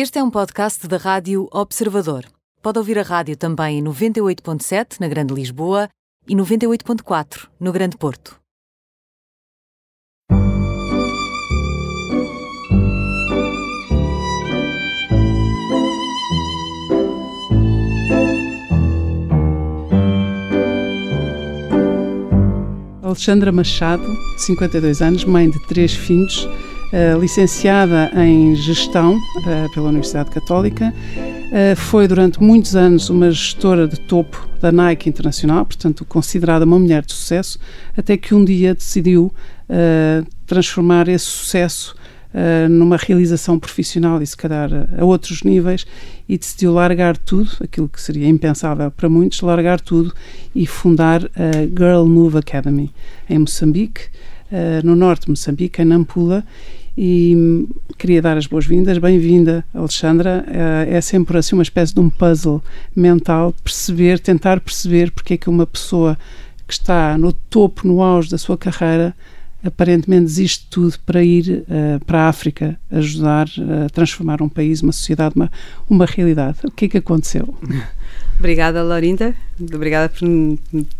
Este é um podcast da Rádio Observador. Pode ouvir a rádio também em 98.7 na Grande Lisboa e 98.4 no Grande Porto. Alexandra Machado, 52 anos, mãe de três filhos, uh, licenciada em Gestão uh, pela Universidade Católica. Uh, foi durante muitos anos uma gestora de topo da Nike Internacional, portanto considerada uma mulher de sucesso, até que um dia decidiu transformar esse sucesso numa realização profissional e se calhar a outros níveis e decidiu largar tudo, aquilo que seria impensável para muitos, largar tudo e fundar a Girl Move Academy em Moçambique, uh, no norte de Moçambique, em Nampula, e hum, queria dar as boas-vindas. Bem-vinda, Alexandra. Uh, é sempre assim uma espécie de um puzzle mental, perceber, tentar perceber porque é que uma pessoa que está no topo, no auge da sua carreira, aparentemente desiste tudo para ir uh, para a África ajudar a transformar um país, uma sociedade, uma, uma realidade. O que é que aconteceu? Obrigada, Laurinda. Obrigada por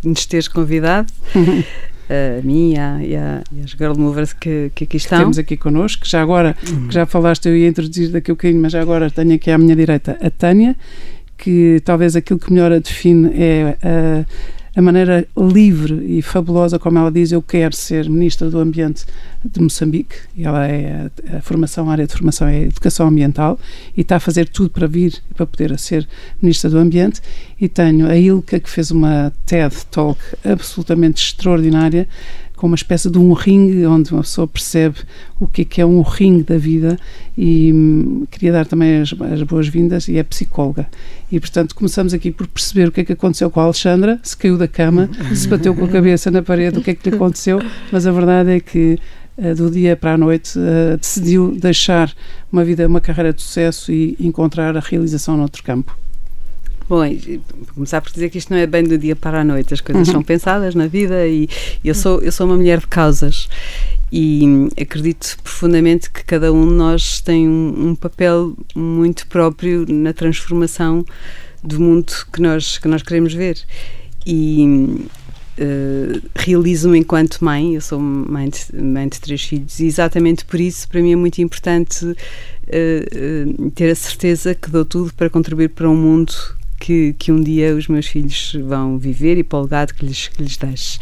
nos teres convidado. a mim e, a, e, a, e Girl Movers que, que aqui estão. Temos aqui connosco, já agora, uhum. já falaste, eu ia introduzir daqui a um bocadinho, mas já agora tenho aqui à minha direita a Tânia, que talvez aquilo que melhor a define é a a maneira livre e fabulosa como ela diz, eu quero ser Ministra do Ambiente de Moçambique. Ela é a, formação, a área de formação é educação ambiental e está a fazer tudo para vir, para poder ser Ministra do Ambiente. E tenho a Ilka, que fez uma TED Talk absolutamente extraordinária, com uma espécie de um ringue onde uma pessoa percebe o que é, que é um ringue da vida e hum, queria dar também as, as boas-vindas e é psicóloga. E portanto começamos aqui por perceber o que é que aconteceu com a Alexandra se caiu da cama, se bateu com a cabeça na parede, o que é que lhe aconteceu mas a verdade é que uh, do dia para a noite uh, decidiu deixar uma vida, uma carreira de sucesso e encontrar a realização noutro campo Bom, vou começar por dizer que isto não é bem do dia para a noite, as coisas uhum. são pensadas na vida e eu sou, eu sou uma mulher de causas e acredito profundamente que cada um de nós tem um, um papel muito próprio na transformação do mundo que nós, que nós queremos ver. E Uh, realizo-me enquanto mãe, eu sou mãe de, mãe de, três filhos, e exatamente por isso, para mim, é muito importante uh, uh, ter a certeza que dou tudo para contribuir para um mundo que, que um dia os meus filhos vão viver e para o legado que lhes, que lhes deixe.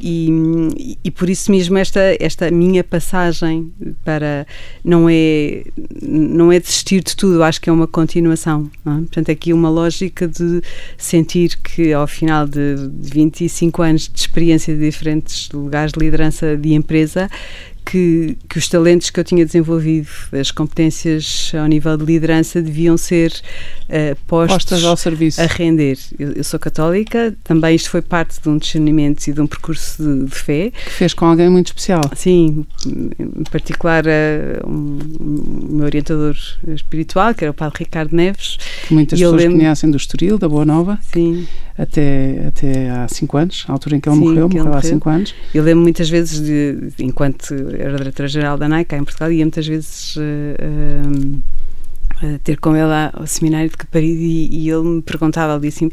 E, e, por isso mesmo esta esta minha passagem para não é não é desistir de tudo acho que é uma continuação é? portanto aqui uma lógica de sentir que ao final de 25 anos de experiência de diferentes lugares de liderança de empresa que, que, os talentos que eu tinha desenvolvido, as competências ao nível de liderança, deviam ser uh, postos Postas ao serviço. a render. Eu, eu, sou católica, também isto foi parte de um discernimento e de um percurso de, de fé. Que fez com alguém muito especial. Sim, em particular uh, um, um, meu orientador espiritual, que era o Padre Ricardo Neves. Que muitas pessoas lembro... conhecem do Estoril, da Boa Nova. Sim até, até há cinco anos, a altura em que ele Sim, morreu, morreu há cinco anos. Eu lembro muitas vezes, de, enquanto era diretora-geral da Nike, em Portugal, ia muitas vezes. Uh, uh, ter com ele ao seminário de Caparido e, e, ele me perguntava ali assim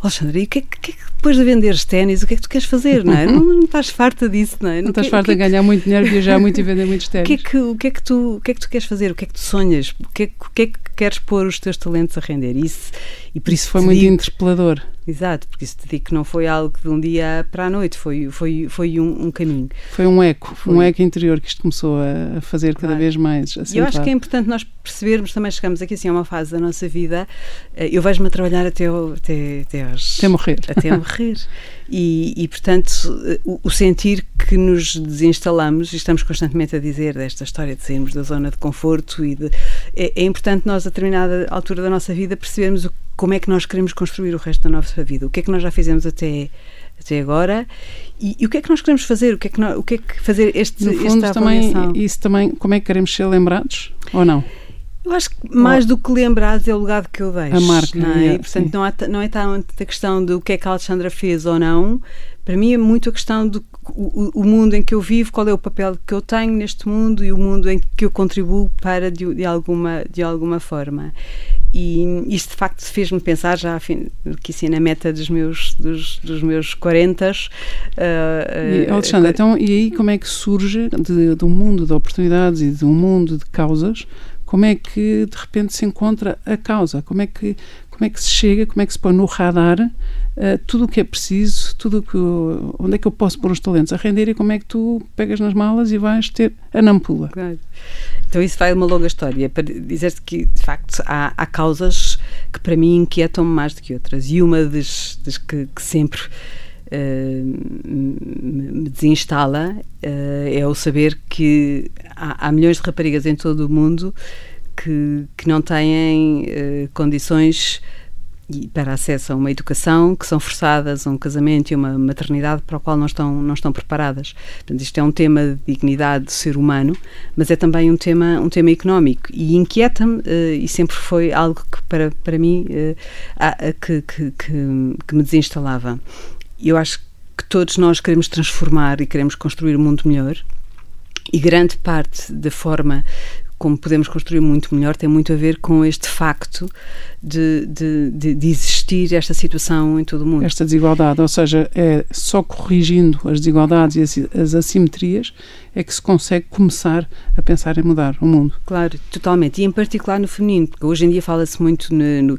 Alexandre, e o que é, que, é que depois de venderes ténis, o que é que tu queres fazer, não é? Não, não estás farta disso, não é? Não, estás farta de ganhar muito dinheiro, viajar muito e vender muitos ténis. O que, é que, o, que é que tu, o que é que tu queres fazer? O que é que tu sonhas? O que é, o que, é que queres pôr os teus talentos a render? Isso, e por isso, isso foi muito digo, interpelador. Exato, porque isso te digo que não foi algo de um dia para a noite, foi, foi, foi um, um caminho. Foi um eco, foi. um eco interior que isto começou a fazer cada claro. vez mais. E eu acho que é importante nós percebermos, também chegamos aqui assim a uma fase da nossa vida, eh, eu vejo-me a trabalhar até, até, até, aos, até morrer. Até morrer. E, e, portanto, o, o, sentir que nos desinstalamos, e estamos constantemente a dizer desta história de sairmos da zona de conforto, e de, é, é importante nós, a determinada altura da nossa vida, percebermos o como é que nós queremos construir o resto da nossa vida, o que é que nós já fizemos até até agora? E, e o que é que nós queremos fazer, o que é que, nós, o que, é que fazer este, no fundo, também, isso também, como é que queremos ser lembrados ou não? Eu acho que mais do que lembrares é o legado que eu deixo. A marca. Não é? é, Portanto, sim. não, há, não é tanto a questão do que é que a Alexandra fez ou não. Para mim é muito a questão do o, o mundo em que eu vivo, qual é o papel que eu tenho neste mundo e o mundo em que eu contribuo para de, de alguma, de alguma forma. E isto de facto fez-me pensar já que assim na meta dos meus dos, dos meus 40 uh, e, Alexandra, uh, então e aí como é que surge de, de um mundo de oportunidades e de um mundo de causas como é que de repente se encontra a causa? Como é que como é que se chega como é que se põe no radar uh, tudo o que é preciso tudo que onde é que eu posso pôr os talentos? A render e como é que tu pegas nas malas e vais ter a nampula. Claro. Então isso vai uma longa história. Para dizer-te que de facto há, há causas que para mim inquietam-me mais do que outras. E uma das, das que, que, sempre me desinstala uh, é o saber que há, há, milhões de raparigas em todo o mundo que, que não têm uh, condições para acesso a uma educação que são forçadas a um casamento e uma maternidade para o qual não estão não estão preparadas. Portanto, isto é um tema de dignidade do ser humano, mas é também um tema um tema económico e inquieta-me uh, e sempre foi algo que para para mim que, que, que, que me desinstalava. Eu acho que todos nós queremos transformar e queremos construir um mundo melhor. E grande parte da forma como podemos construir muito melhor tem muito a ver com este facto de, de, de, de, existir esta situação em todo o mundo. Esta desigualdade, ou seja, é só corrigindo as desigualdades e as, as assimetrias é que se consegue começar a pensar em mudar o mundo. Claro, totalmente. E em particular no feminino, porque hoje em dia fala-se muito no, no,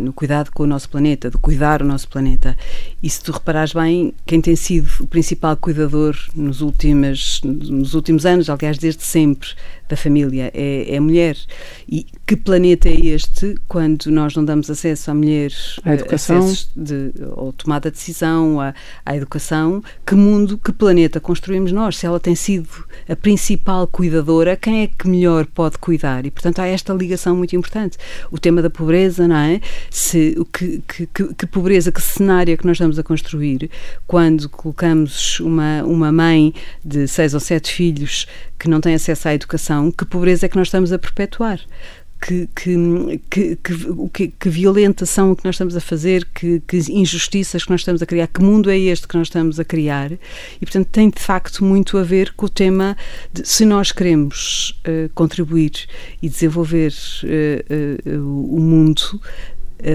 no, cuidado com o nosso planeta, de cuidar o nosso planeta. E se tu reparares bem, quem tem sido o principal cuidador nos últimos, nos últimos anos, aliás, desde sempre, da família, é, é a mulher. E que planeta é este quando nós não damos acesso à mulher à educação de, ou tomada de decisão à, à educação? Que mundo, que planeta construímos nós? Se ela tem sido a principal cuidadora, quem é que melhor pode cuidar? E, portanto, há esta ligação muito importante. O tema da pobreza, não é? Se, o que, que, que, que pobreza, que cenário é que nós estamos a construir quando colocamos uma, uma mãe de seis ou sete filhos que não tem acesso à educação, que pobreza é que nós estamos a perpetuar? Que, que, que, que, violentação que nós estamos a fazer, que, que, injustiças que nós estamos a criar, que mundo é este que nós estamos a criar. E, portanto, tem de facto muito a ver com o tema de se nós queremos uh, contribuir e desenvolver uh, uh, o mundo.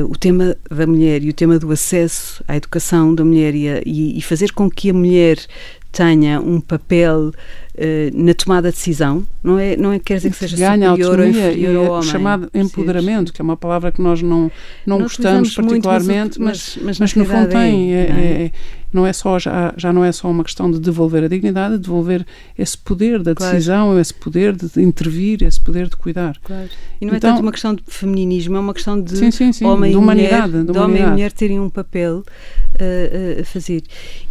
o tema da mulher e o tema do acesso à educação da mulher e, a, e, e fazer com que a mulher tenha um papel na tomada de decisão, não é, não é quer dizer que seja Ganha superior ou inferior ao homem. chamado empoderamento, que é uma palavra que nós não, não, não gostamos particularmente, mas, mas, mas, mas no fundo tem. É, é, é, não é só, já, já não é só uma questão de devolver a dignidade, de devolver esse poder da decisão, claro. esse poder de intervir, esse poder de cuidar. Claro. E não então, é tanto uma questão de feminismo, é uma questão de sim, sim, sim, homem de humanidade, mulher, de, de homem e mulher terem um papel uh, uh, a fazer.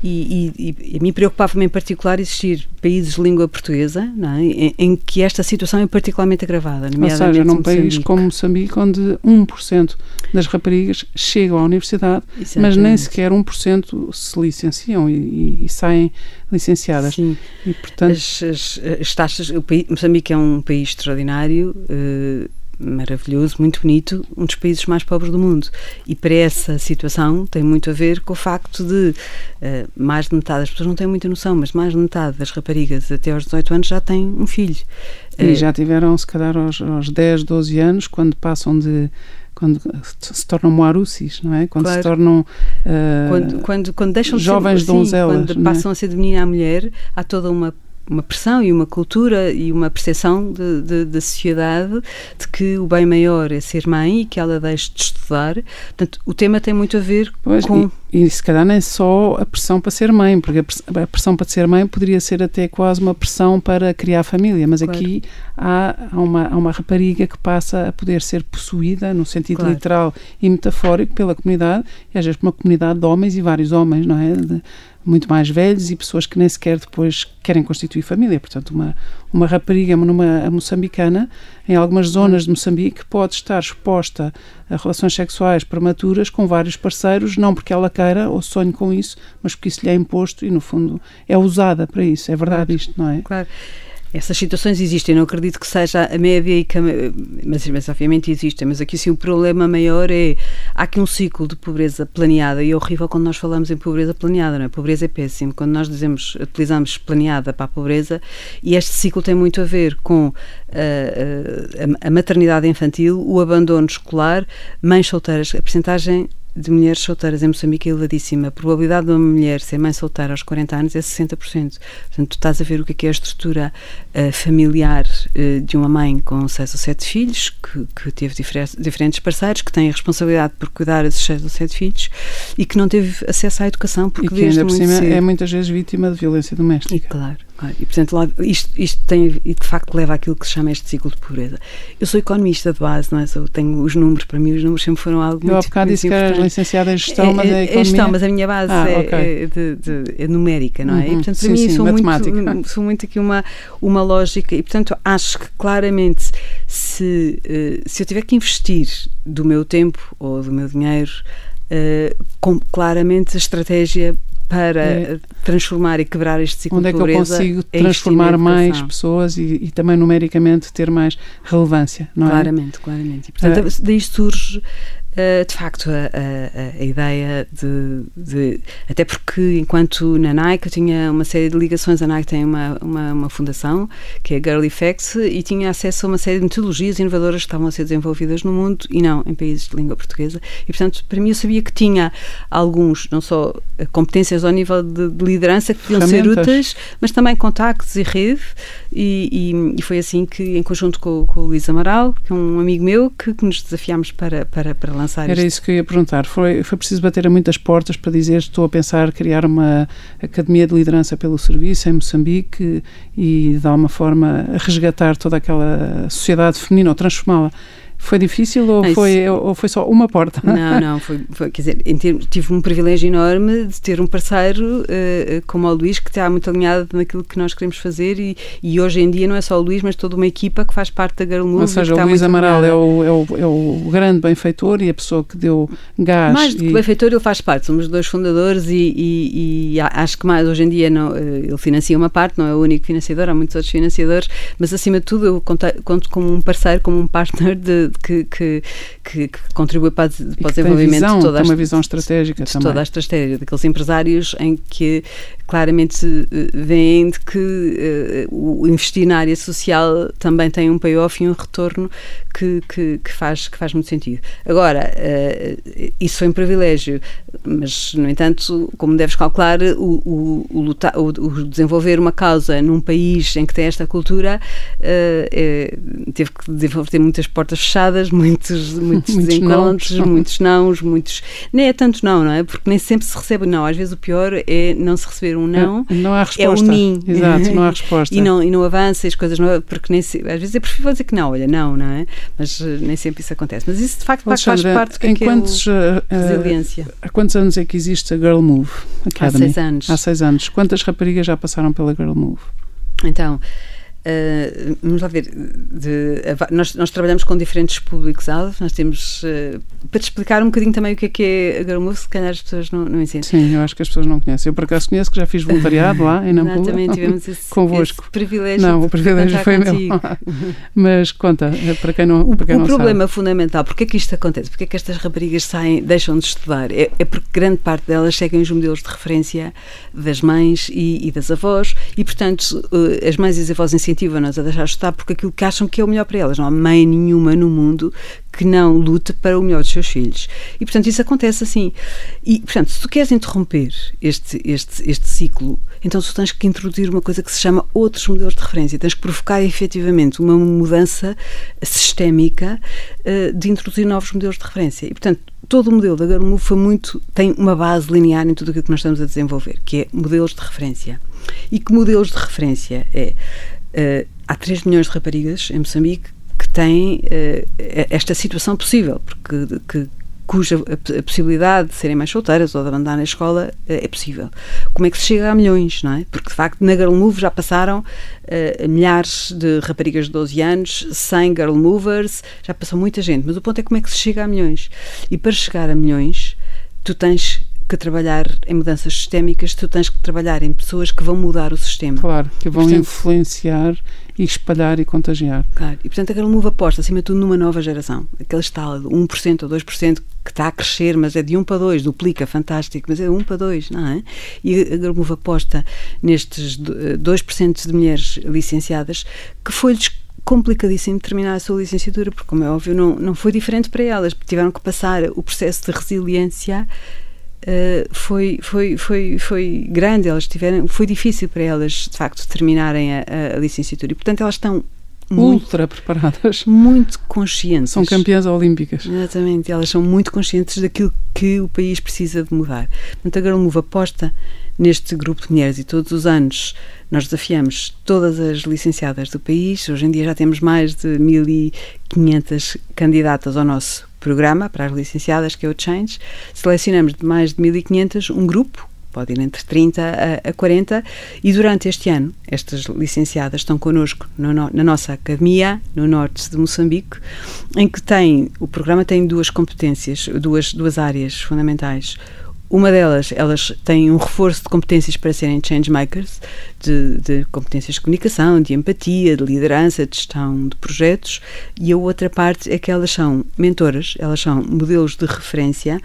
E, e, e a mim preocupava-me em particular existir países de língua portuguesa é? em, em, que esta situação é particularmente agravada. Ou seja, num país como Moçambique, onde 1% das raparigas chegam à universidade, Exatamente. mas nem sequer 1% se licenciam e, e, saem licenciadas. Sim. E, portanto... as, as, as taxas, o país, Moçambique é um país extraordinário. Uh, maravilhoso, muito bonito, um dos países mais pobres do mundo. E para essa situação tem muito a ver com o facto de uh, mais de metade das pessoas não têm muita noção, mas mais de metade das raparigas até aos 18 anos já têm um filho. E uh, já tiveram, se calhar, aos, aos 10, 12 anos, quando passam de quando se tornam moarussis, não é? Quando claro. se tornam uh, quando, quando, quando deixam jovens de ser, donzelas, quando passam é? a ser de menina a mulher, há toda uma uma pressão e uma cultura e uma percepção da sociedade de que o bem maior é ser mãe e que ela deixe de estudar. Portanto, o tema tem muito a ver pois, com. E, e se calhar nem só a pressão para ser mãe, porque a pressão para ser mãe poderia ser até quase uma pressão para criar família, mas claro. aqui há, há, uma, há uma rapariga que passa a poder ser possuída, no sentido claro. literal e metafórico, pela comunidade, e às vezes por uma comunidade de homens e vários homens, não é? De, muito mais velhos e pessoas que nem sequer depois querem constituir família. Portanto, uma, uma rapariga numa moçambicana, em algumas zonas de Moçambique, pode estar exposta a relações sexuais prematuras com vários parceiros, não porque ela queira ou sonhe com isso, mas porque isso lhe é imposto e, no fundo, é usada para isso. É verdade claro. isto, não é? Claro. Essas situações existem, não acredito que seja a média, e que a, mas, mas obviamente existem, mas aqui sim o problema maior é, há aqui um ciclo de pobreza planeada e é horrível quando nós falamos em pobreza planeada, não é? Pobreza é péssimo, quando nós dizemos, utilizamos planeada para a pobreza e este ciclo tem muito a ver com uh, a, a maternidade infantil, o abandono escolar, mães solteiras, a percentagem de mulheres solteiras em Moçambique é elevadíssima. A probabilidade de uma mulher ser mãe solteira aos 40 anos é 60%. Portanto, tu estás a ver o que é, é a estrutura uh, familiar uh, de uma mãe com seis ou sete filhos, que, que teve diferentes parceiros, que tem a responsabilidade por cuidar desses seis ou sete filhos e que não teve acesso à educação porque e que ainda por cima cedo. é muitas vezes vítima de violência doméstica. E, claro. E, portanto, lá, isto, isto tem, e de facto leva àquilo que se chama este ciclo de pobreza. Eu sou economista de base, não é? Eu tenho os números, para mim os números sempre foram algo eu muito Eu há bocado disse que era licenciada em gestão, é, mas é, é economia? gestão, mas a minha base ah, é, okay. é, de, de, é, numérica, não é? Uhum, e, portanto, para sim, mim sim, sou, muito, sou muito aqui uma, uma lógica e, portanto, acho que claramente se, uh, se eu tiver que investir do meu tempo ou do meu dinheiro, uh, com claramente a estratégia para é. transformar e quebrar este ciclo Onde de pobreza. Onde é que eu consigo transformar mais pessoas e, e, também numericamente ter mais relevância, não claramente, é? Claramente, claramente. E, portanto, é. daí surge Uh, de facto, a, a, a ideia de, de, Até porque, enquanto na Nike, eu tinha uma série de ligações. A Nike tem uma, uma, uma, fundação, que é a Girl Effects, e tinha acesso a uma série de metodologias inovadoras que estavam a ser desenvolvidas no mundo e não em países de língua portuguesa. E, portanto, para mim, eu sabia que tinha alguns, não só competências ao nível de, de liderança que podiam ser úteis, mas também contactos e rede. E, e, e, foi assim que, em conjunto com, com o Luís Amaral, que é um amigo meu, que, que nos desafiámos para, para, para lançar Era isto. isso que eu ia perguntar. Foi, foi preciso bater a muitas portas para dizer estou a pensar criar uma academia de liderança pelo serviço em Moçambique e, de alguma forma, resgatar toda aquela sociedade feminina ou transformá-la foi difícil ou, foi, ou foi só uma porta? Não, não, foi, foi quer dizer, termos, tive um privilégio enorme de ter um parceiro uh, como o Luís que está muito alinhado naquilo que nós queremos fazer e, e hoje em dia não é só o Luís, mas toda uma equipa que faz parte da Girl Move. Ou seja, o Luís Amaral é o, é, o, é o grande benfeitor e a pessoa que deu gás. Mais do que benfeitor, ele faz parte, somos dois fundadores e, e, e, acho que mais hoje em dia não, eh, ele financia uma parte, não é o único financiador, há muitos outros financiadores, mas acima de tudo eu conto, conto como um parceiro, como um partner de, que, que, que, que contribui para, para o desenvolvimento visão, de toda a, uma visão estratégica de também. toda a estratégia daqueles empresários em que claramente uh, veem de que uh, o investir na área social também tem um payoff e um retorno que, que, que faz, que faz muito sentido. Agora, uh, isso foi um privilégio, mas, no entanto, como deves calcular, o, o, o, lutar, o, desenvolver uma causa num país em que tem esta cultura é, teve que desenvolver muitas portas fechadas, muitos, muitos, muitos desencontros, não. muitos nãos, muitos. Nem é tanto não, não é? Porque nem sempre se recebe não. Às vezes o pior é não se receber um não. É, não há resposta. É um nim. Exato, não há resposta. e, não, e não avança, as coisas não. Porque nem se, às vezes é preferível dizer que não, olha, não, não é? Mas uh, nem sempre isso acontece. Mas isso de facto faz parte do que, em é, quantos, é resiliência. há quantos anos é que existe a Girl Move Academy? Há seis anos. Há seis anos. Quantas raparigas já passaram pela Girl Move? Então. Uh, vamos lá ver, de, nós, nós, trabalhamos com diferentes públicos-alvo, nós temos, uh, para te explicar um bocadinho também o que é que é a Girl se calhar as pessoas não, não ensinam. Sim, eu acho que as pessoas não conhecem. Eu por acaso conheço que já fiz voluntariado lá em Nampula. Exatamente, tivemos esse, convosco. Esse privilégio. Não, o privilégio foi contigo. meu. Mas conta, é para quem não, para quem o, não o problema fundamental, porque é que isto acontece? Porque é que estas raparigas saem, deixam de estudar? É, é porque grande parte delas seguem os modelos de referência das mães e, e das avós e, portanto, uh, as mães e as avós incentivam-nas a deixar estudar porque aquilo que acham que é o melhor para elas. Não há mãe nenhuma no mundo que não lute para o melhor dos seus filhos. E, portanto, isso acontece assim. E, portanto, se tu queres interromper este, este, este ciclo, então tu tens que introduzir uma coisa que se chama outros modelos de referência. Tens que provocar efetivamente uma mudança sistémica uh, de introduzir novos modelos de referência. E, portanto, todo o modelo da Garmu foi muito, tem uma base linear em tudo aquilo que nós estamos a desenvolver, que é modelos de referência. E que modelos de referência é? Uh, há 3 milhões de raparigas em Moçambique que têm uh, esta situação possível, porque que, cuja a, possibilidade de serem mais solteiras ou de abandonar a escola uh, é possível. Como é que se chega a milhões, não é? Porque, de facto, na Girl Move já passaram milhares de raparigas de 12 anos, 100 Girl Movers, já passou muita gente, mas o ponto é como é que se chega a milhões. E para chegar a milhões, tu tens que trabalhar em mudanças sistémicas, tu tens que trabalhar em pessoas que vão mudar o sistema. Claro, que vão portanto, influenciar e espalhar e contagiar. Claro, e portanto aquele move aposta, acima de tudo, numa nova geração. Aquele estalo de 1% ou 2% que está a crescer, mas é de 1 para 2, duplica, fantástico, mas é de 1 para 2, não é? E a move aposta nestes 2% de mulheres licenciadas que foi-lhes complicadíssimo terminar a sua licenciatura, porque, como é óbvio, não, não foi diferente para elas, tiveram que passar o processo de resiliência. Uh, foi, foi, foi, foi grande, elas tiveram, foi difícil para elas, de facto, terminarem a, a licenciatura e, portanto, elas estão muito, ultra preparadas. Muito conscientes. São campeãs olímpicas. Exatamente, elas são muito conscientes daquilo que o país precisa de mudar. Portanto, a Girl Move aposta neste grupo de mulheres e todos os anos nós desafiamos todas as licenciadas do país. Hoje em dia já temos mais de 1.500 candidatas ao nosso programa para as licenciadas, que é o Change. Selecionamos de mais de 1.500 um grupo pode ir entre 30 a, a 40, e durante este ano, estas licenciadas estão connosco no, na nossa academia, no norte de Moçambique, em que tem, o programa tem duas competências, duas, duas áreas fundamentais. Uma delas, elas têm um reforço de competências para serem changemakers, de, de competências de comunicação, de empatia, de liderança, de gestão de projetos, e a outra parte é que elas são mentoras, elas são modelos de referência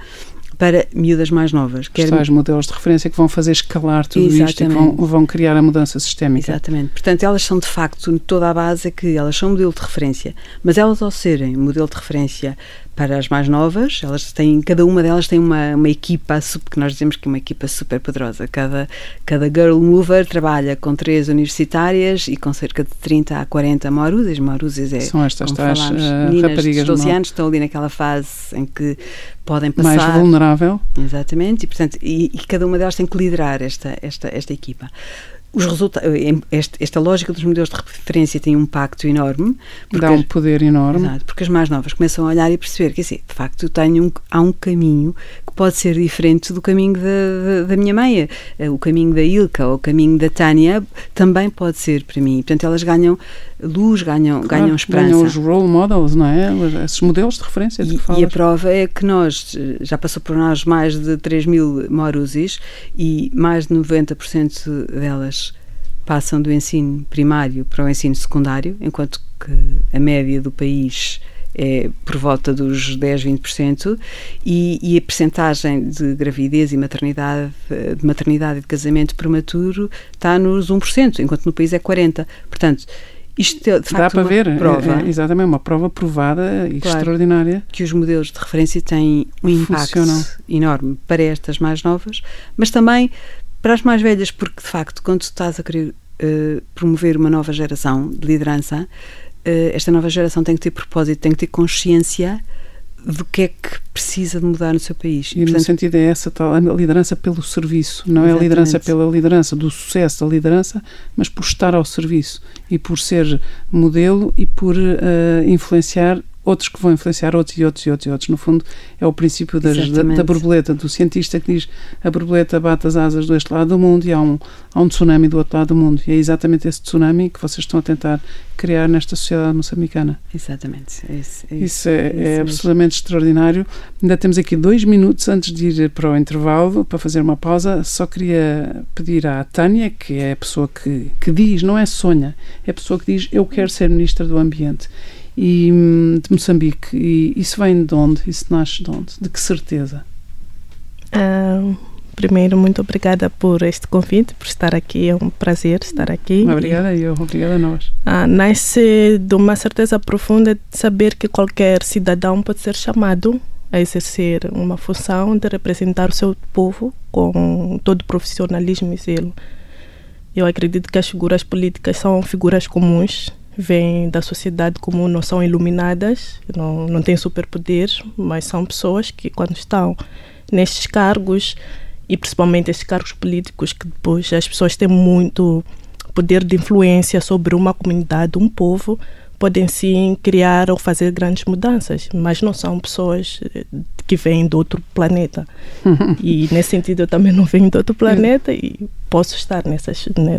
para miúdas mais novas. Quer... Os modelos de referência que vão fazer escalar tudo Exatamente. isto e vão, vão, criar a mudança sistémica. Exatamente. Portanto, elas são de facto, toda a base é que elas são modelo de referência, mas elas ao serem modelo de referência para as mais novas, elas têm, cada uma delas tem uma, uma equipa, que nós dizemos que é uma equipa super poderosa. Cada, cada Girl Mover trabalha com três universitárias e com cerca de 30 a 40 Mauruzes. Mauruzes é, São estas tais uh, meninas raparigas de 12 anos, estão ali naquela fase em que podem passar... Mais vulnerável. Exatamente, e, portanto, e, e cada uma delas tem que liderar esta, esta, esta equipa os resultados, esta lógica dos modelos de referência tem um impacto enorme. Dá um poder enorme. Exato, porque as mais novas começam a olhar e perceber que, assim, de facto, tenho um, há um caminho que pode ser diferente do caminho da, da, minha mãe. O caminho da Ilka ou o caminho da Tânia também pode ser para mim. Portanto, elas ganham luz, ganham, claro, ganham esperança. Ganham os role models, não é? Esses modelos de referência de e, e, a prova é que nós, já passou por nós mais de 3 mil Morusis e mais de 90% delas passam do ensino primário para o ensino secundário, enquanto que a média do país é por volta dos 10, 20%, e, e a percentagem de gravidez e maternidade, de maternidade e de casamento prematuro está nos 1%, enquanto no país é 40%. Portanto, isto é, de facto, Dá para ver, prova, é, é, exatamente, uma prova provada e claro, extraordinária. Que os modelos de referência têm um impacto Funcionam. enorme para estas mais novas, mas também para as mais velhas, porque de facto, quando estás a querer uh, promover uma nova geração de liderança, uh, esta nova geração tem que ter propósito, tem que ter consciência do que é que precisa de mudar no seu país. E, Portanto, no sentido é essa tal a liderança pelo serviço, não exatamente. é a liderança pela liderança, do sucesso da liderança, mas por estar ao serviço e por ser modelo e por uh, influenciar outros que vão influenciar outros e outros e outros e outros. No fundo, é o princípio das, da, da, borboleta, do cientista que diz a borboleta bate as asas do este lado do mundo e há um, há um tsunami do outro lado do mundo. E é exatamente esse tsunami que vocês estão a tentar criar nesta sociedade moçambicana. Exatamente. É isso, é isso, isso é, é, é absolutamente extraordinário. Ainda temos aqui dois minutos antes de ir para o intervalo, para fazer uma pausa. Só queria pedir à Tânia, que é a pessoa que, que diz, não é sonha, é a pessoa que diz eu quero ser Ministra do Ambiente e, hum, de Moçambique. E isso vem de onde? Isso nasce de onde? De que certeza? Primeiro, muito obrigada por este convite, por estar aqui. É um prazer estar aqui. Obrigada e eu, obrigada a nós. Uh, nasce de uma certeza profunda de saber que qualquer cidadão pode ser chamado a exercer uma função de representar o seu povo com todo o profissionalismo e zelo. Eu acredito que as figuras políticas são figuras comuns vêm da sociedade comum, não são iluminadas, não, não têm superpoderes, mas são pessoas que, quando estão nestes cargos, e principalmente estes cargos políticos, que depois as pessoas têm muito poder de influência sobre uma comunidade, um povo, podem sim criar ou fazer grandes mudanças, mas não são pessoas eh, que vêm de outro planeta. e nesse sentido eu também não venho de outro planeta e posso estar nessa,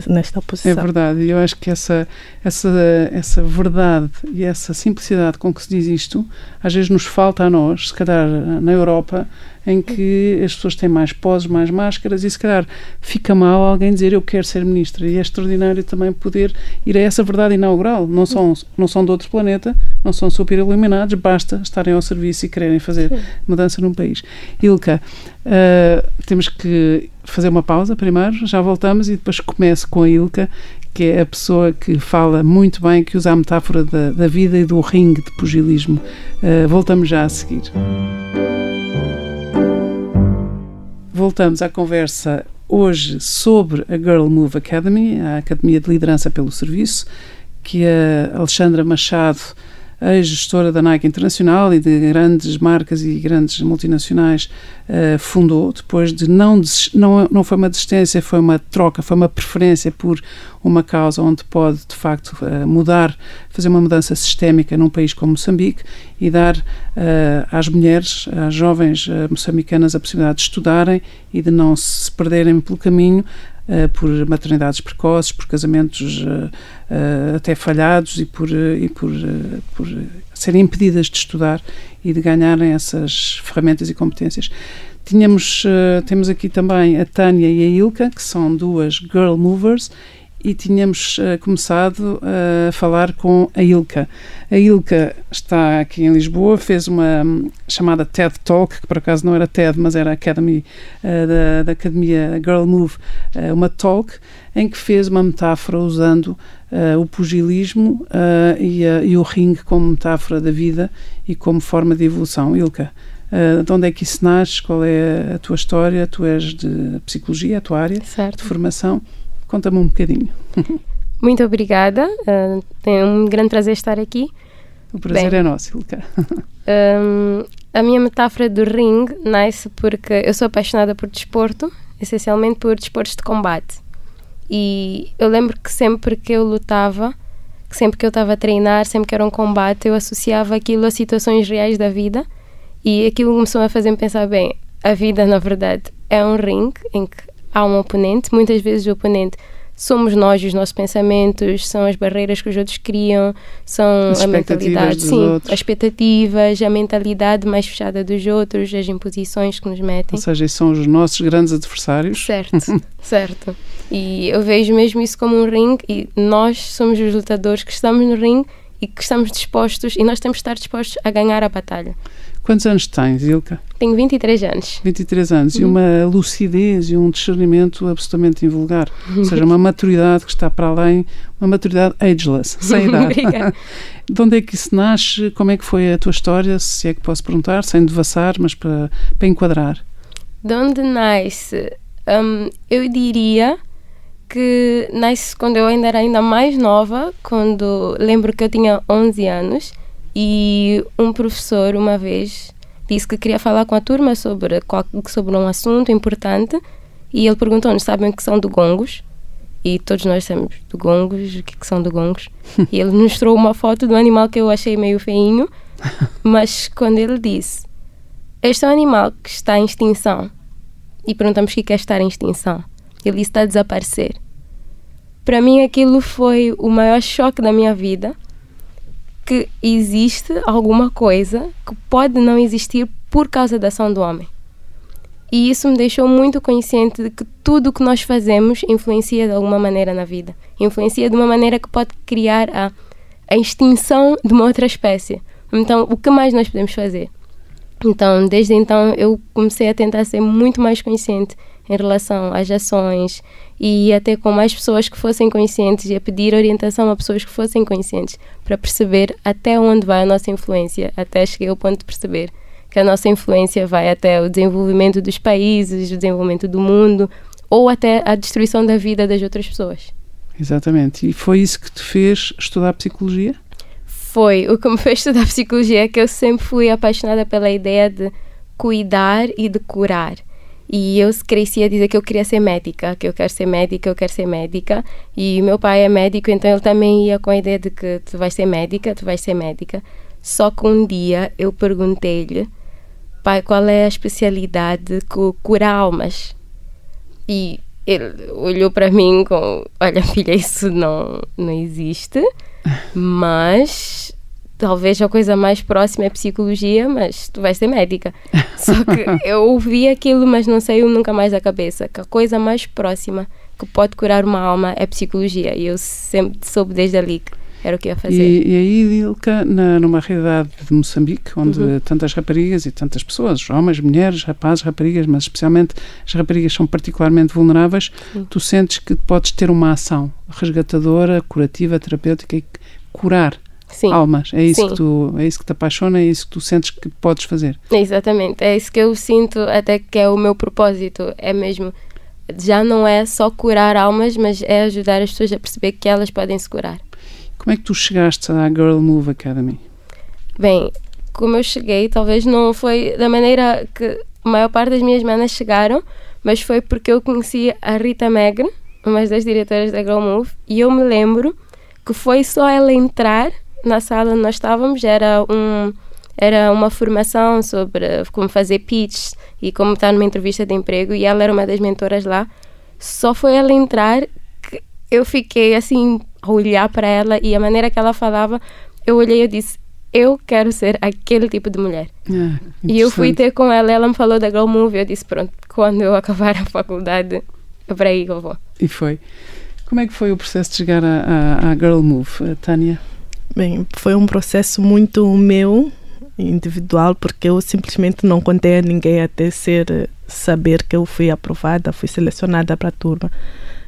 nesta posição. É verdade, e eu acho que essa, essa, essa verdade e essa simplicidade com que se diz isto, às vezes nos falta a nós, se calhar na Europa, em que as pessoas têm mais poses, mais máscaras e se calhar fica mal alguém dizer eu quero ser ministra e é extraordinário também poder ir a essa verdade inaugural. Não são, não são de outro planeta, não são super iluminados, basta estarem ao serviço e quererem fazer mudança num país. Ilka, uh, temos que fazer uma pausa primeiro, já voltamos e depois começo com a Ilka que é a pessoa que fala muito bem, que usa a metáfora da, da vida e do ringue de pugilismo. Uh, voltamos já a seguir. Voltamos à conversa hoje sobre a Girl Move Academy, a Academia de Liderança pelo Serviço, que a Alexandra Machado ex-gestora da Nike Internacional e de grandes marcas e grandes multinacionais, uh, fundou, depois de não, não, não foi uma desistência, foi uma troca, foi uma preferência por uma causa onde pode, de facto, uh, mudar, fazer uma mudança sistémica num país como Moçambique e dar uh, às mulheres, às jovens moçambicanas, a possibilidade de estudarem e de não se perderem pelo caminho por maternidades precoces, por casamentos uh, uh, até falhados e por, e por, por serem impedidas de estudar e de ganharem essas ferramentas e competências. Tínhamos, temos aqui também a Tânia e a Ilka, que são duas girl movers, e tínhamos uh, começado a falar com a Ilka. A Ilka está aqui em Lisboa, fez uma um, chamada TED Talk, que por acaso não era TED, mas era a Academy, uh, da, da, Academia Girl Move, uh, uma talk em que fez uma metáfora usando o pugilismo e, e, o ringue como metáfora da vida e como forma de evolução. Ilka, de onde é que isso nasce? Qual é a tua história? Tu és de psicologia, a tua área certo. de formação. Conta-me um bocadinho. Muito obrigada. Uh, é um grande prazer estar aqui. O prazer Bem, é nosso, Ilka. Um, a minha metáfora do ring nasce porque eu sou apaixonada por desporto, essencialmente por desportos de combate. E eu lembro que sempre que eu lutava, que sempre que eu estava a treinar, sempre que era um combate, eu associava aquilo a situações reais da vida e aquilo começou a fazer-me pensar: bem, a vida na verdade é um ring em que há um oponente, muitas vezes o oponente somos nós, os nossos pensamentos, são as barreiras que os outros criam, são as a mentalidade, sim, outros. as expectativas, a mentalidade mais fechada dos outros, as imposições que nos metem. Ou seja, são os nossos grandes adversários. Certo, certo. E eu vejo mesmo isso como um ringue e nós somos os lutadores que estamos no ringue e que estamos dispostos e nós temos de estar dispostos a ganhar a batalha. Quantos anos tens, Ilka? Tenho 23 anos. 23 anos uhum. e uma lucidez e um discernimento absolutamente invulgar. Ou seja, uma maturidade que está para além, uma maturidade ageless, sem idade. de onde é que isso nasce? Como é que foi a tua história? Se é que posso perguntar, sem devassar, mas para, para enquadrar. De onde nasce? Um, eu diria que nasce quando eu ainda era ainda mais nova, quando lembro que eu tinha 11 anos e um professor, uma vez, disse que queria falar com a turma sobre, sobre um assunto importante e ele perguntou-nos: sabem o que são dugongos? E todos nós sabemos dugongos, o que, que são dugongos. e ele mostrou uma foto de um animal que eu achei meio feinho, mas quando ele disse: Este é um animal que está em extinção, e perguntamos o que é estar em extinção, ele disse: está a desaparecer. Para mim, aquilo foi o maior choque da minha vida que existe alguma coisa que pode não existir por causa da ação do homem. E isso me deixou muito consciente de que tudo o que nós fazemos influencia de alguma maneira na vida. Influencia de uma maneira que pode criar a, a extinção de uma outra espécie. Então, o que mais nós podemos fazer? Então, desde então, eu comecei a tentar ser muito mais consciente em relação às ações e até com mais pessoas que fossem conscientes e a pedir orientação a pessoas que fossem conscientes para perceber até onde vai a nossa influência, até cheguei ao ponto de perceber que a nossa influência vai até o desenvolvimento dos países, o desenvolvimento do mundo ou até a destruição da vida das outras pessoas. Exatamente. E foi isso que te fez estudar psicologia? Foi. O que me fez estudar psicologia é que eu sempre fui apaixonada pela ideia de cuidar e de curar. E eu cresci a dizer que eu queria ser médica, que eu quero ser médica, eu quero ser médica. E meu pai é médico, então ele também ia com a ideia de que tu vais ser médica, tu vais ser médica. Só que um dia eu perguntei-lhe pai, qual é a especialidade que cura almas? E ele olhou para mim com: Olha, filha, isso não, não existe, mas talvez a coisa mais próxima é psicologia, mas tu vais ser médica. Só que eu ouvi aquilo, mas não saiu nunca mais da cabeça. Que a coisa mais próxima que pode curar uma alma é psicologia. E eu sempre soube desde ali que era o que ia fazer. E, e aí, Ilka, na, numa realidade de Moçambique, onde uhum. tantas raparigas e tantas pessoas, homens, mulheres, rapazes, raparigas, mas especialmente as raparigas são particularmente vulneráveis, tu sentes que podes ter uma ação resgatadora, curativa, terapêutica e curar Sim. almas. É isso, Sim. que tu, é isso que te apaixona, é isso que tu sentes que podes fazer. Exatamente, é isso que eu sinto até que é o meu propósito, é mesmo já não é só curar almas, mas é ajudar as pessoas a perceber que elas podem se curar. Como é que tu chegaste à Girl Move Academy? Bem, como eu cheguei, talvez não foi da maneira que a maior parte das minhas manas chegaram, mas foi porque eu conheci a Rita Megre, uma das diretoras da Girl Move, e eu me lembro que foi só ela entrar na sala onde nós estávamos, era um era uma formação sobre como fazer pitch e como estar numa entrevista de emprego e ela era uma das mentoras lá. Só foi ela entrar que eu fiquei assim a olhar para ela e a maneira que ela falava, eu olhei e disse: Eu quero ser aquele tipo de mulher. Ah, e eu fui ter com ela, ela me falou da Girl Move. Eu disse: Pronto, quando eu acabar a faculdade, é para aí que eu vou. E foi. Como é que foi o processo de chegar à, Girl Move, Tânia? Bem, foi um processo muito meu, individual, porque eu simplesmente não contei a ninguém até ser saber que eu fui aprovada, fui selecionada para a turma.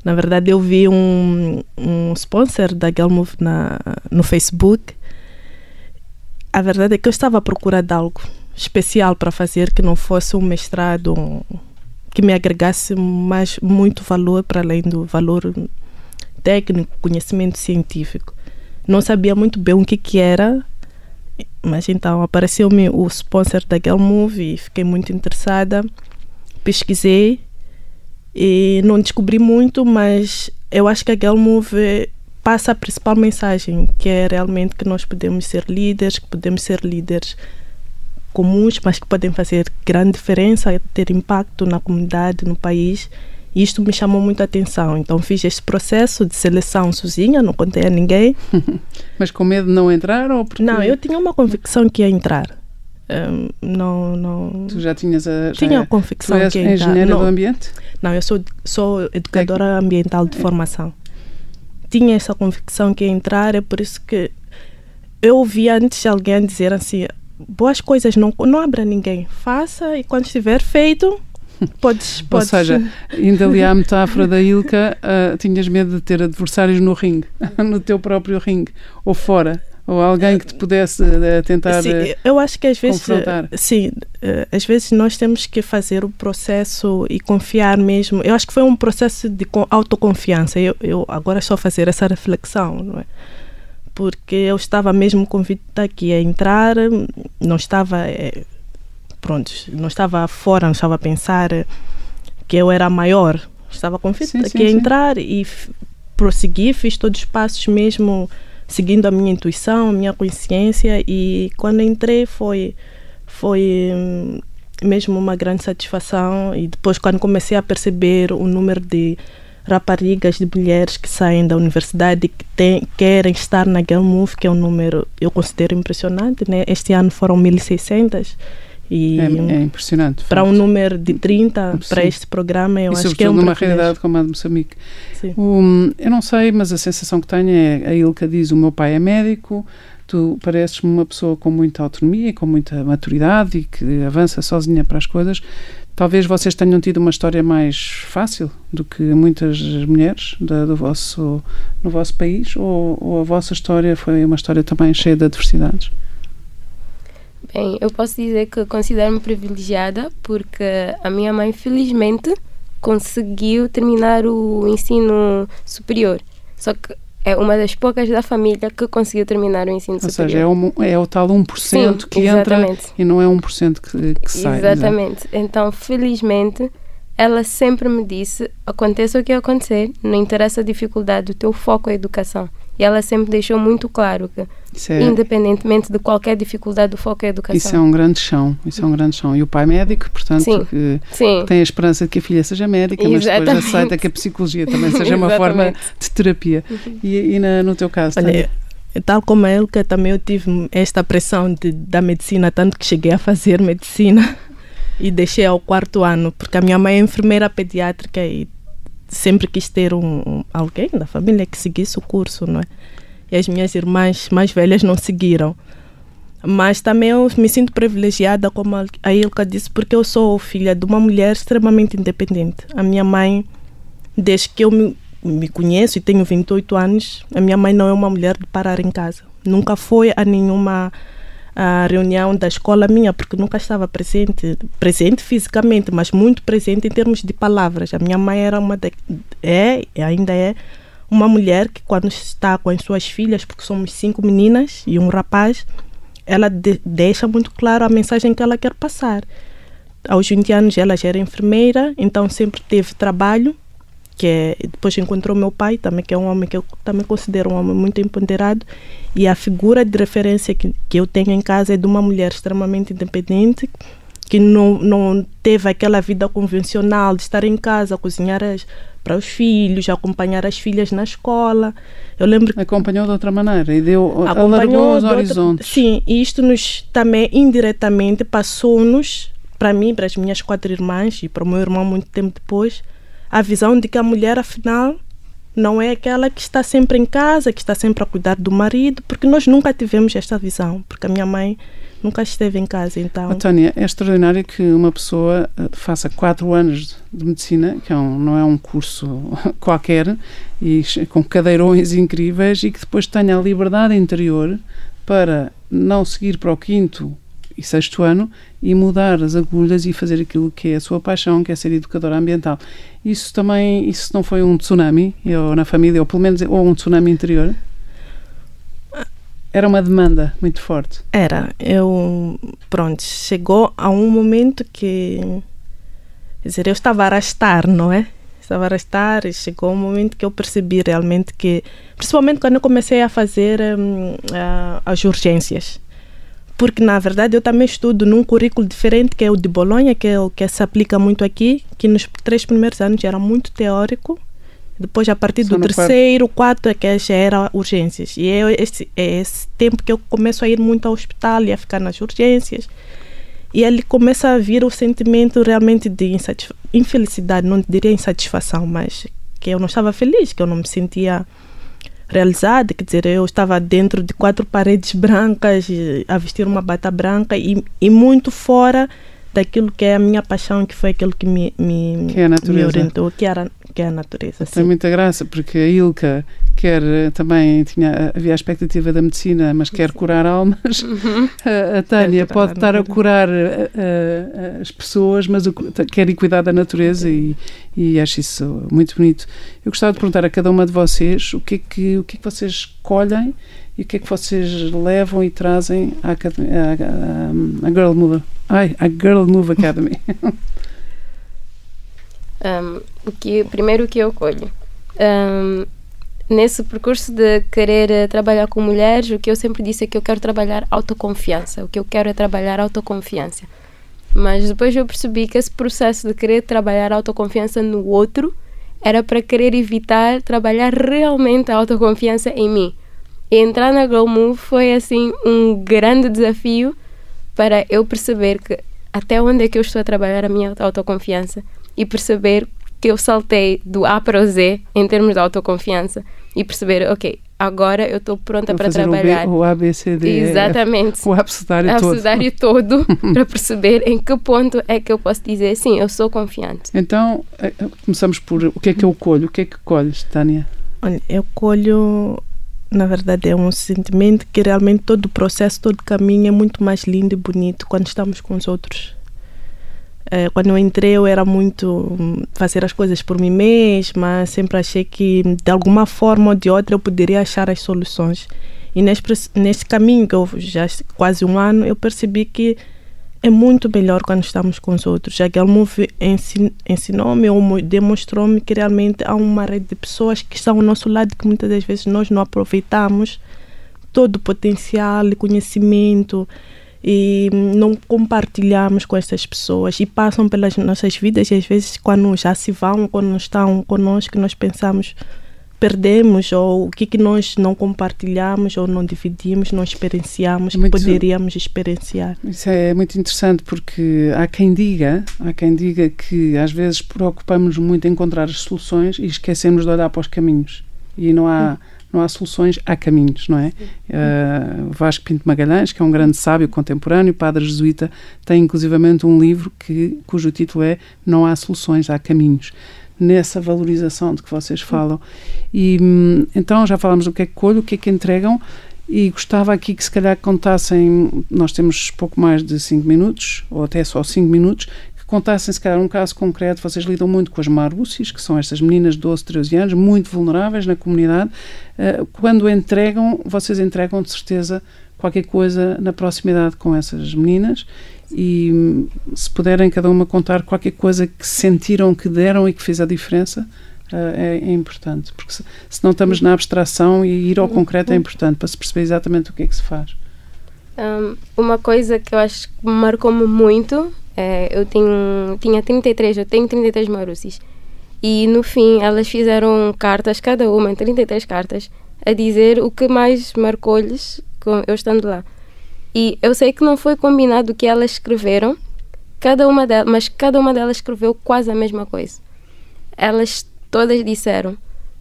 Na verdade, eu vi um, um sponsor da Gelmove na, no Facebook. A verdade é que eu estava à procura de algo especial para fazer que não fosse um mestrado que me agregasse mais muito valor para além do valor técnico, conhecimento científico. Não sabia muito bem o que que era, mas então apareceu-me o sponsor da Gelmove e fiquei muito interessada. Pesquisei e não descobri muito, mas eu acho que a Girl Move passa a principal mensagem, que é realmente que nós podemos ser líderes, que podemos ser líderes comuns, mas que podem fazer grande diferença, ter impacto na comunidade, no país. E isto me chamou muito a atenção. Então fiz este processo de seleção sozinha, não contei a ninguém. mas com medo de não entrar ou porque... Não, eu tinha uma convicção que ia entrar. Um, não, não. Tu já tinhas a. Já tinha a convicção tu és que engenheira não, do ambiente? Não, eu sou, sou educadora é. ambiental de formação. Tinha essa convicção que ia entrar, é por isso que eu ouvi antes alguém dizer assim: boas coisas não, não abra ninguém, faça e quando estiver feito. Podes, podes. Ou seja, ainda ali à metáfora da Ilka, uh, tinhas medo de ter adversários no ringue, no teu próprio ringue, ou fora ou alguém que te pudesse uh, tentar sim, eh, eu acho que às vezes confrontar. sim às vezes nós temos que fazer o processo e confiar mesmo eu acho que foi um processo de autoconfiança eu, eu agora só fazer essa reflexão não é porque eu estava mesmo convicta que ia entrar não estava é, pronto não estava fora não estava a pensar que eu era maior. Estava convicta que ia entrar e prossegui fiz todos os passos mesmo seguindo a minha intuição, a minha consciência e quando entrei foi foi hum, mesmo uma grande satisfação e depois quando comecei a perceber o número de raparigas, de mulheres que saem da universidade que tem, querem estar na Girl Move, que é um número eu considero impressionante, né? Este ano foram 1600 e é, é impressionante. Para um número de 30 Sim. para este programa, eu e acho que é um numa realidade como a de Moçambique. Um, eu não sei, mas a sensação que tenho é a Ilka diz: o meu pai é médico, tu pareces-me uma pessoa com muita autonomia, com muita maturidade e que avança sozinha para as coisas. Talvez vocês tenham tido uma história mais fácil do que muitas mulheres da, do vosso, no vosso país, ou, ou a vossa história foi uma história também cheia de adversidades? Bem, eu posso dizer que considero-me privilegiada porque a minha mãe, felizmente, conseguiu terminar o ensino superior. Só que é uma das poucas da família que conseguiu terminar o ensino Ou superior. Ou seja, é, um, é o tal 1% Sim, que exatamente. entra e não é 1% que, que sai. Exatamente. Então, felizmente, ela sempre me disse: aconteça o que acontecer, não interessa a dificuldade, o teu foco é a educação. E ela sempre deixou muito claro que é, independentemente de qualquer dificuldade, o foco é a educação. Isso é um grande chão, isso é um grande chão. E o pai médico, portanto, Sim. que Sim. tem a esperança de que a filha seja médica, mas depois aceita que a psicologia também seja uma forma de terapia. Uhum. E, e na, no teu caso? Olha, tal como ele, que também eu tive esta pressão de, da medicina, tanto que cheguei a fazer medicina e deixei ao quarto ano, porque a minha mãe é enfermeira pediátrica e sempre quis ter um, alguém da família que seguisse o curso, não é? E as minhas irmãs mais velhas não seguiram. Mas também eu me sinto privilegiada, como a Ilka disse, porque eu sou filha de uma mulher extremamente independente. A minha mãe, desde que eu me, me conheço e tenho 28 anos, a minha mãe não é uma mulher de parar em casa. Nunca foi a nenhuma a reunião da escola minha, porque nunca estava presente, presente fisicamente, mas muito presente em termos de palavras. A minha mãe era uma de, é, ainda é uma mulher que quando está com as suas filhas, porque somos cinco meninas e um rapaz, ela de, deixa muito claro a mensagem que ela quer passar. Aos 20 anos ela já era enfermeira, então sempre teve trabalho, que é, depois encontrou meu pai também, que é um homem que eu também considero um homem muito empoderado, e a figura de referência que, que eu tenho em casa é de uma mulher extremamente independente, que não, não teve aquela vida convencional de estar em casa, cozinhar as, para os filhos, acompanhar as filhas na escola. Eu lembro acompanhou de outra maneira e deu alargou os horizontes. Outra, sim, e isto nos também indiretamente passou-nos para mim, para as minhas quatro irmãs e para o meu irmão muito tempo depois, a visão de que a mulher afinal não é aquela que está sempre em casa, que está sempre a cuidar do marido, porque nós nunca tivemos esta visão, porque a minha mãe nunca esteve em casa, então... Oh, Tânia, é extraordinário que uma pessoa eh, faça quatro anos de medicina, que é um, não é um curso qualquer, e com cadeirões incríveis, e que depois tenha a liberdade interior para não seguir para o quinto e sexto ano e mudar as agulhas e fazer aquilo que é a sua paixão, que é ser educadora ambiental. Isso também, isso não foi um tsunami, ou na família, ou pelo menos ou um tsunami interior? Era uma demanda muito forte. Era. Eu, pronto, chegou a um momento que, quer dizer, eu estava a arrastar, não é? Estava a arrastar e chegou um momento que eu percebi realmente que, principalmente quando eu comecei a fazer um, as urgências, porque na verdade eu também estudo num currículo diferente que é o de Bolonha, que é o que se aplica muito aqui, que nos três primeiros anos era muito teórico, depois a partir Só do terceiro, quarto é que já era urgências. E é esse, é esse tempo que eu começo a ir muito ao hospital e a ficar nas urgências. E ele começa a vir o sentimento realmente de infelicidade, não diria insatisfação, mas que eu não estava feliz, que eu não me sentia realizada, quer dizer, eu estava dentro de quatro paredes brancas, a vestir uma bata branca e, e muito fora daquilo que é a minha paixão, que foi aquilo que me, me, que é me orientou, que era que é a natureza. Tem muita graça, porque a Ilka quer eh, também, tinha, havia a expectativa da medicina, mas quer curar almas. Uhum. A, a, Tânia pode estar a curar a, eh, a, eh, as pessoas, mas o, quer ir cuidar da natureza e, e acho isso muito bonito. Eu gostava de perguntar a cada uma de vocês o que é que, o que, é que vocês escolhem e o que é que vocês levam e trazem à, à, à Girl Move, ai, à Girl Move Academy. o que primeiro o que eu colho um, nesse percurso de querer eh, trabalhar com mulheres o que eu sempre disse é que eu quero trabalhar autoconfiança. O que eu quero é trabalhar autoconfiança. Mas depois eu percebi que esse processo de querer trabalhar autoconfiança no outro era para querer evitar trabalhar realmente a autoconfiança em mim. E entrar na Girl Move foi assim um grande desafio para eu perceber que até onde é que eu estou a trabalhar a minha autoconfiança e perceber que eu saltei do A para o Z em termos de autoconfiança e perceber, ok, agora eu estou pronta para trabalhar. O, B, o ABCD. Exatamente. O abcedário todo. O abcedário todo para perceber em que ponto é que eu posso dizer sim, eu sou confiante. Então, eh, começamos por o que é que eu colho? O que é que colhes, Tânia? Olha, eu colho na verdade é um sentimento que realmente todo o processo, todo o caminho é muito mais lindo e bonito quando estamos com os outros. É, quando eu entrei eu era muito hum, fazer as coisas por mim mesma, sempre achei que de alguma forma ou de outra eu poderia achar as soluções. E neste caminho que eu já quase um ano, eu percebi que é muito melhor quando estamos com os outros. Já que ele ensinou-me ou demonstrou-me que realmente há uma rede de pessoas que estão ao nosso lado que muitas das vezes nós não aproveitamos todo o potencial e conhecimento e não compartilhamos com essas pessoas e passam pelas nossas vidas e às vezes quando já se vão, quando não estão conosco, nós pensamos perdemos ou o que, que nós não compartilhamos ou não dividimos, não experienciamos, muito, poderíamos experienciar. Isso é muito interessante porque há quem diga, há quem diga que às vezes preocupamos muito em encontrar as soluções e esquecemos de olhar para os caminhos. E não há, não há soluções, há caminhos, não é? Uh, Vasco Pinto Magalhães, que é um grande sábio contemporâneo, padre jesuíta, tem inclusivamente um livro que, cujo título é Não há soluções, há caminhos nessa valorização de que vocês falam. E hum, então já falamos do que é que colho, o que é que entregam e gostava aqui que se calhar contassem, nós temos pouco mais de 5 minutos, ou até só 5 minutos, contassem se calhar um caso concreto, vocês lidam muito com as marúcias, que são estas meninas de 12, 13 anos, muito vulneráveis na comunidade, uh, quando entregam, vocês entregam de certeza qualquer coisa na proximidade com essas meninas. E se puderem cada uma contar qualquer coisa que sentiram que deram e que fez a diferença uh, é, é, importante. Porque se, se, não estamos na abstração e ir ao concreto é importante para se perceber exatamente o que é que se faz. Um, uma coisa que eu acho que marcou-me muito é, eu tenho, tinha 33 eu tenho 33 marucis e no fim elas fizeram cartas cada uma 33 cartas a dizer o que mais marcou-lhes eu estando lá. E eu sei que não foi combinado o que elas escreveram, cada uma delas, mas cada uma delas escreveu quase a mesma coisa. Elas todas disseram: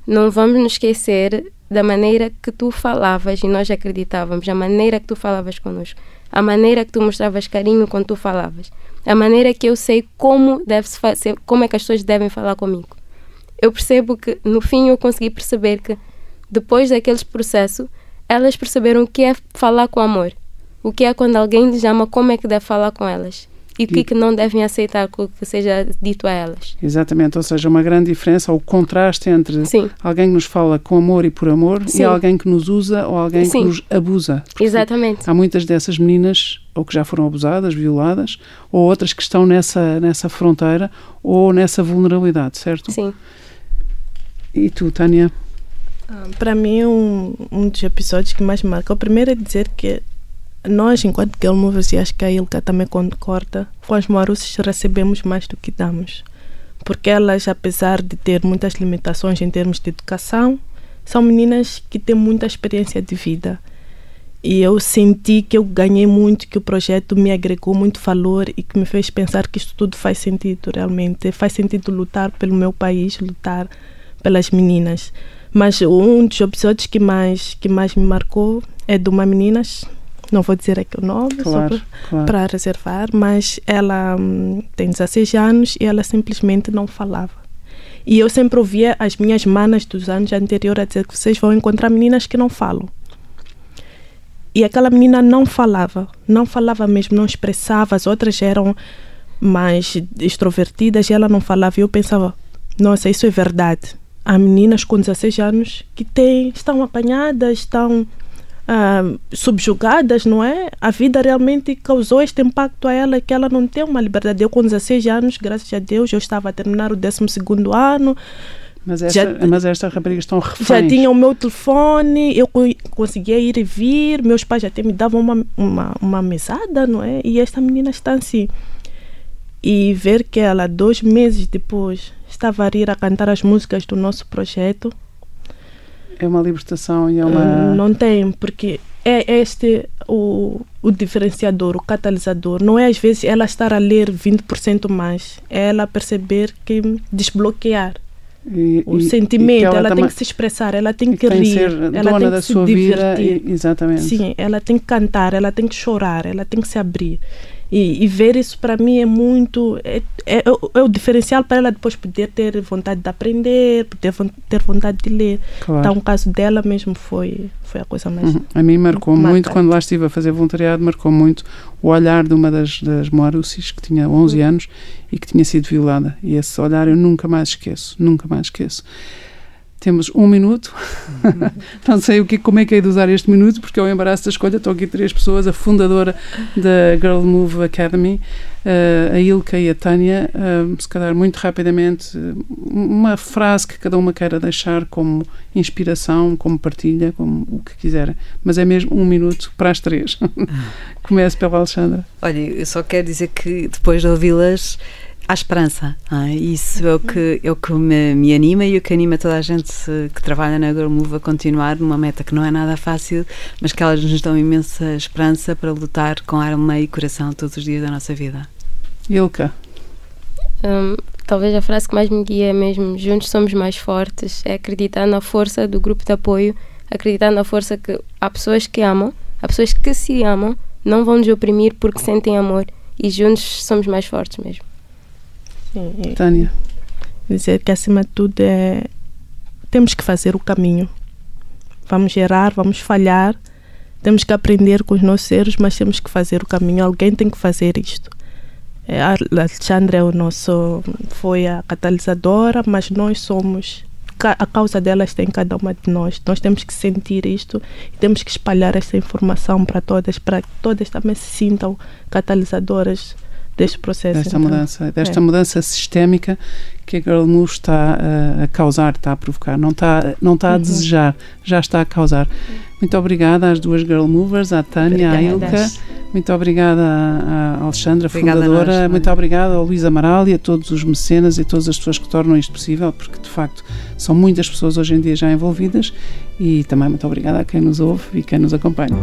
Não vamos nos esquecer da maneira que tu falavas e nós acreditávamos, a maneira que tu falavas conosco, a maneira que tu mostravas carinho quando tu falavas, a maneira que eu sei como deve -se fazer, como é que as pessoas devem falar comigo. Eu percebo que no fim eu consegui perceber que depois daqueles processos, elas perceberam o que é falar com amor o que é quando alguém lhes ama, como é que deve falar com elas e o que, é que não devem aceitar que seja dito a elas. Exatamente, ou seja, uma grande diferença, o contraste entre Sim. alguém que nos fala com amor e por amor Sim. e alguém que nos usa ou alguém Sim. que nos abusa. Exatamente. Há muitas dessas meninas ou que já foram abusadas, violadas, ou outras que estão nessa, nessa fronteira ou nessa vulnerabilidade, certo? Sim. E tu, Tânia? Ah, para mim, um, um dos episódios que mais marca, o primeiro é dizer que nós, enquanto Girl e acho que a Ilka também concorda, com as Maruces recebemos mais do que damos. Porque elas, apesar de ter muitas limitações em termos de educação, são meninas que têm muita experiência de vida. E eu senti que eu ganhei muito, que o projeto me agregou muito valor e que me fez pensar que isto tudo faz sentido realmente. Faz sentido lutar pelo meu país, lutar pelas meninas. Mas um dos episódios que mais, que mais me marcou é de uma menina não vou dizer aqui o nome claro, só para, claro. reservar, mas ela hum, tem 16 anos e ela simplesmente não falava. E eu sempre ouvia as minhas manas dos anos anteriores a dizer que vocês vão encontrar meninas que não falam. E aquela menina não falava, não falava mesmo, não expressava, as outras eram mais extrovertidas e ela não falava. E eu pensava, nossa, isso é verdade. Há meninas com 16 anos que têm, estão apanhadas, estão uh, subjugadas, não é? A vida realmente causou este impacto a ela que ela não tem uma liberdade. Eu com 16 anos, graças a Deus, eu estava a terminar o 12 segundo Mas, já, mas estas raparigas estão reféns. Já tinha o meu telefone, eu conseguia ir e vir, meus pais até me davam uma, uma, uma mesada, não é? E esta menina está assim. E ver que ela, dois meses depois, estava a ir a cantar as músicas do nosso projeto, é uma libertação e é uma. Uh, não tem, porque é este o, o diferenciador, o catalisador. Não é às vezes ela estar a ler 20% mais, é ela perceber que desbloquear. E, o e, sentimento, e ela, ela tem que se expressar, ela tem que rir, ela tem que se divertir. Vida, exatamente. Sim, ela tem que cantar, ela tem que chorar, ela tem que se abrir. E, e ver isso para mim é muito. É, é, é, o diferencial para ela depois poder ter vontade de aprender, poder ter vontade de ler. Claro. Então, o caso dela mesmo foi, foi a coisa mais. Uhum. A mim marcou marcante. muito, quando lá estive a fazer voluntariado, marcou muito o olhar de uma das, das Moarucis, que tinha 11 uhum. anos e que tinha sido violada. E esse olhar eu nunca mais esqueço, nunca mais esqueço. Temos um minuto. não sei o que, como é que é de usar este minuto, porque é o embaraço da escolha. Estão aqui três pessoas: a fundadora da Girl Move Academy, uh, a Ilka e a Tânia. Uh, se calhar, muito rapidamente, uma frase que cada uma queira deixar como inspiração, como partilha, como o que quiserem. Mas é mesmo um minuto para as três. Comece pela Alexandra. Olha, eu só quero dizer que depois de ouvi-las há esperança. É? Isso é o que, é o que me, me, anima e o que anima toda a gente que trabalha na Agromove a continuar numa meta que não é nada fácil, mas que elas nos dão imensa esperança para lutar com alma e coração todos os dias da nossa vida. Ilka. Um, talvez a frase que mais me guia é mesmo juntos somos mais fortes, é acreditar na força do grupo de apoio, acreditar na força que há pessoas que amam, há pessoas que se amam, não vão nos oprimir porque sentem amor e juntos somos mais fortes mesmo. Sim, Tânia. Dizer que acima de tudo é temos que fazer o caminho. Vamos errar, vamos falhar, temos que aprender com os nossos erros, mas temos que fazer o caminho. Alguém tem que fazer isto. É, a Alexandra é o nosso, foi a catalisadora, mas nós somos a causa delas está em cada uma de nós. Nós temos que sentir isto e temos que espalhar essa informação para todas, para que todas também se sintam catalisadoras deste processo. Desta então, mudança, desta é. mudança sistémica que a Girl Move está a, a, causar, está a provocar, não está, não está a uhum. desejar, já está a causar. Muito obrigada às duas Girl Movers, à Tânia, à Ilka. Muito obrigada à, à Alexandra, obrigada fundadora. Nós, muito obrigada ao Luís Amaral e a todos os mecenas e a todas as pessoas que tornam isto possível, porque de facto são muitas pessoas hoje em dia já envolvidas. E também muito obrigada a quem nos ouve e quem nos acompanha.